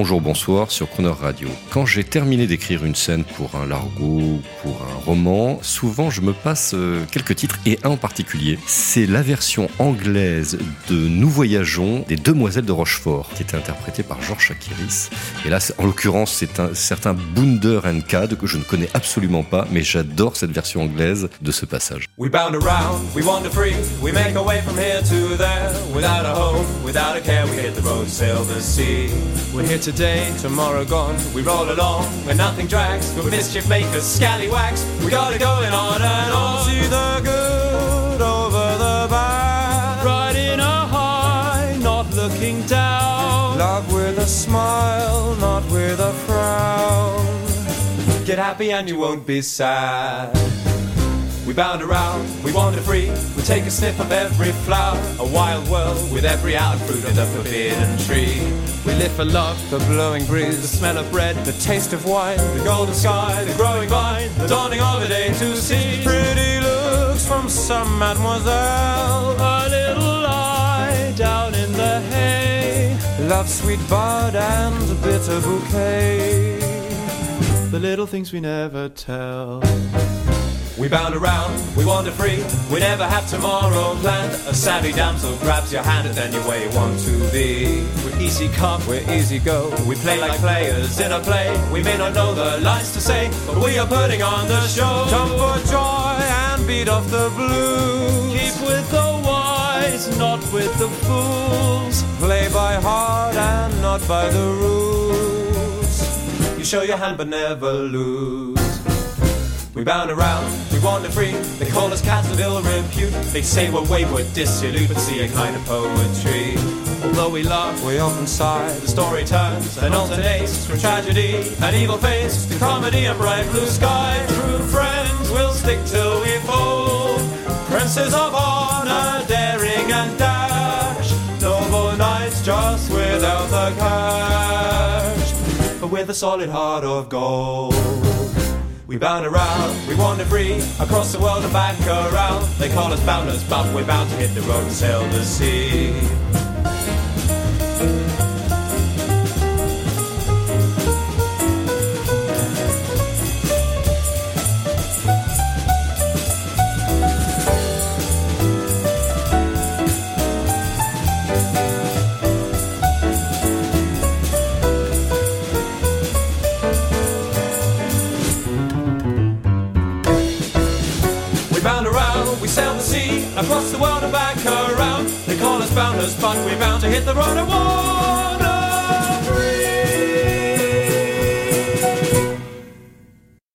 Bonjour, bonsoir sur Croner Radio. Quand j'ai terminé d'écrire une scène pour un largo, pour un roman, souvent je me passe euh, quelques titres et un en particulier. C'est la version anglaise de Nous voyageons des Demoiselles de Rochefort, qui était interprétée par Georges Chakiris. Et là, en l'occurrence, c'est un certain Bounder and Cad que je ne connais absolument pas, mais j'adore cette version anglaise de ce passage. We bound around, we wander free, we make our way from here to there, without a home, without a care, we hit the road, sail the sea. We're here today, tomorrow gone, we roll along, where nothing drags, good mischief makers, scallywags, we got it going on and on. See the good over the bad, riding a high, not looking down. Love with a smile, not with a frown. Get happy and you won't be sad. We bound around, we wander free, we take a sniff of every flower, a wild world with every out fruit of the forbidden tree. We live for love, the blowing breeze, the smell of bread, the taste of wine, the golden sky, the growing vine, the dawning of a day to see. Pretty looks from some mademoiselle, a little lie down in the hay. Love's sweet bud and a bitter bouquet. The little things we never tell. We bound around, we wander free, we never have tomorrow planned. A savvy damsel grabs your hand and then you're where you want to be. We're easy come, we're easy go, we play like players in a play. We may not know the lines to say, but we are putting on the show. Jump for joy and beat off the blues. Keep with the wise, not with the fools. Play by heart and not by the rules. You show your hand but never lose. We bound around, we wander free. They call us cats of ill repute. They say we're wayward, dissolute, but see a kind of poetry. Although we laugh, we often sigh. The story turns and alternates from tragedy and evil face to comedy and bright blue sky. True friends will stick till we fall. Princes of honor, daring and dash. Noble knights just without the cash, but with a solid heart of gold. We bound around, we wander free across the world and back around. They call us bounders, but we're bound to hit the road and sail the sea. We bound around, we sail the sea across the world and back around. They call us bounders, but we're bound to hit the road and war.